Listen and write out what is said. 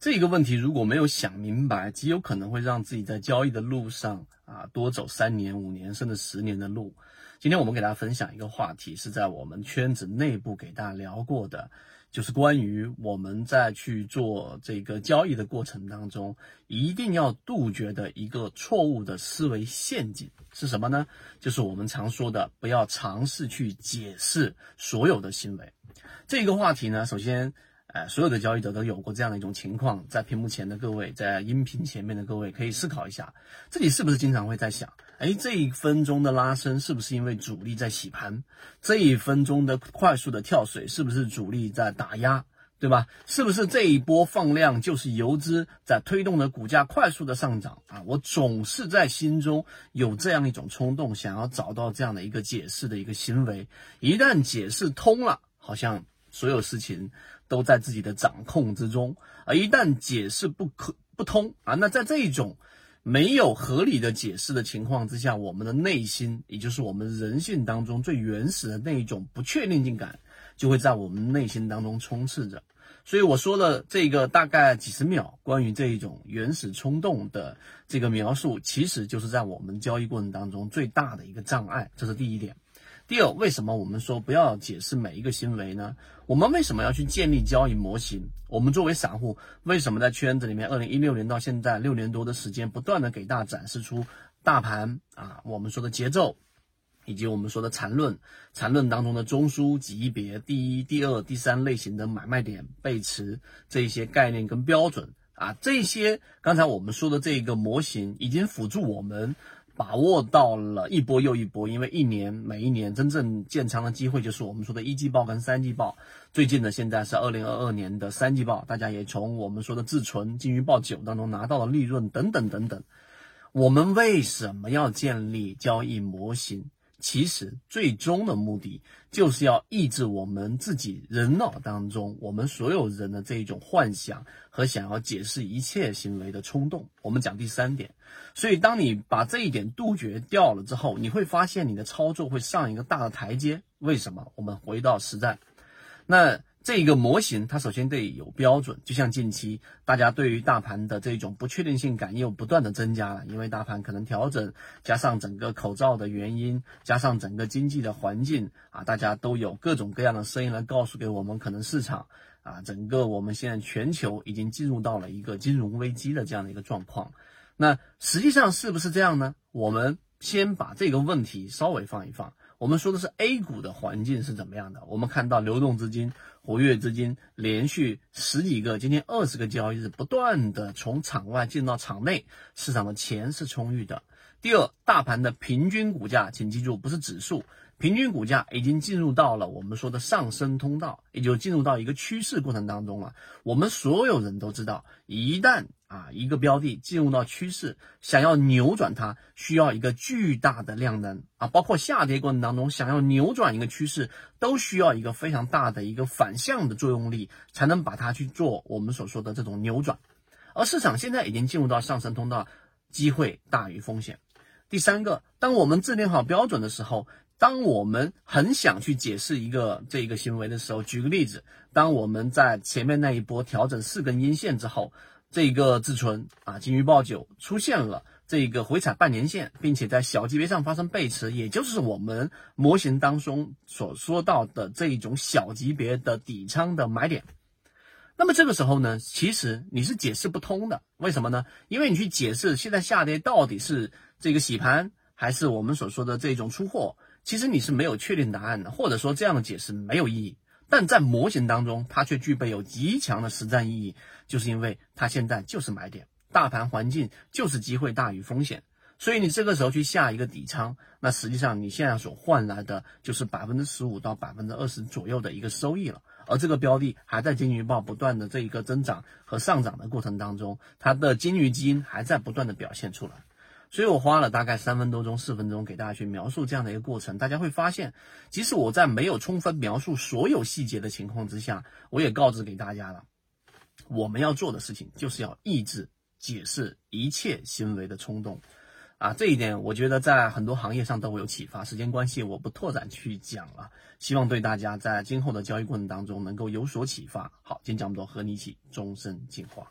这个问题如果没有想明白，极有可能会让自己在交易的路上啊多走三年、五年甚至十年的路。今天我们给大家分享一个话题，是在我们圈子内部给大家聊过的，就是关于我们在去做这个交易的过程当中，一定要杜绝的一个错误的思维陷阱是什么呢？就是我们常说的，不要尝试去解释所有的行为。这个话题呢，首先。哎，所有的交易者都有过这样的一种情况，在屏幕前的各位，在音频前面的各位，可以思考一下，自己是不是经常会在想，哎，这一分钟的拉升是不是因为主力在洗盘？这一分钟的快速的跳水是不是主力在打压？对吧？是不是这一波放量就是游资在推动的股价快速的上涨啊？我总是在心中有这样一种冲动，想要找到这样的一个解释的一个行为，一旦解释通了，好像。所有事情都在自己的掌控之中，而一旦解释不可不通啊，那在这一种没有合理的解释的情况之下，我们的内心，也就是我们人性当中最原始的那一种不确定性感，就会在我们内心当中充斥着。所以我说了这个大概几十秒关于这一种原始冲动的这个描述，其实就是在我们交易过程当中最大的一个障碍，这是第一点。第二，为什么我们说不要解释每一个行为呢？我们为什么要去建立交易模型？我们作为散户，为什么在圈子里面，二零一六年到现在六年多的时间，不断的给大家展示出大盘啊，我们说的节奏，以及我们说的缠论，缠论当中的中枢级别、第一、第二、第三类型的买卖点、背驰这些概念跟标准啊，这些刚才我们说的这个模型，已经辅助我们。把握到了一波又一波，因为一年每一年真正建仓的机会就是我们说的一季报跟三季报。最近的现在是二零二二年的三季报，大家也从我们说的自存金鱼报九当中拿到了利润等等等等。我们为什么要建立交易模型？其实最终的目的就是要抑制我们自己人脑当中我们所有人的这一种幻想和想要解释一切行为的冲动。我们讲第三点，所以当你把这一点杜绝掉了之后，你会发现你的操作会上一个大的台阶。为什么？我们回到实战，那。这一个模型，它首先得有标准，就像近期大家对于大盘的这种不确定性感又不断的增加了，因为大盘可能调整，加上整个口罩的原因，加上整个经济的环境啊，大家都有各种各样的声音来告诉给我们，可能市场啊，整个我们现在全球已经进入到了一个金融危机的这样的一个状况。那实际上是不是这样呢？我们先把这个问题稍微放一放。我们说的是 A 股的环境是怎么样的？我们看到流动资金、活跃资金连续十几个、今天二十个交易日不断的从场外进到场内，市场的钱是充裕的。第二，大盘的平均股价，请记住不是指数。平均股价已经进入到了我们说的上升通道，也就进入到一个趋势过程当中了。我们所有人都知道，一旦啊一个标的进入到趋势，想要扭转它，需要一个巨大的量能啊，包括下跌过程当中，想要扭转一个趋势，都需要一个非常大的一个反向的作用力，才能把它去做我们所说的这种扭转。而市场现在已经进入到上升通道，机会大于风险。第三个，当我们制定好标准的时候。当我们很想去解释一个这一个行为的时候，举个例子，当我们在前面那一波调整四根阴线之后，这个自存啊金鱼报九出现了这个回踩半年线，并且在小级别上发生背驰，也就是我们模型当中所说到的这一种小级别的底仓的买点。那么这个时候呢，其实你是解释不通的，为什么呢？因为你去解释现在下跌到底是这个洗盘，还是我们所说的这种出货。其实你是没有确定答案的，或者说这样的解释没有意义，但在模型当中，它却具备有极强的实战意义，就是因为它现在就是买点，大盘环境就是机会大于风险，所以你这个时候去下一个底仓，那实际上你现在所换来的就是百分之十五到百分之二十左右的一个收益了，而这个标的还在金鱼报不断的这一个增长和上涨的过程当中，它的金鱼基因还在不断的表现出来。所以我花了大概三分多钟、四分钟给大家去描述这样的一个过程，大家会发现，即使我在没有充分描述所有细节的情况之下，我也告知给大家了，我们要做的事情就是要抑制解释一切行为的冲动，啊，这一点我觉得在很多行业上都会有启发。时间关系，我不拓展去讲了，希望对大家在今后的交易过程当中能够有所启发。好，今天讲这么多，和你一起终身进化。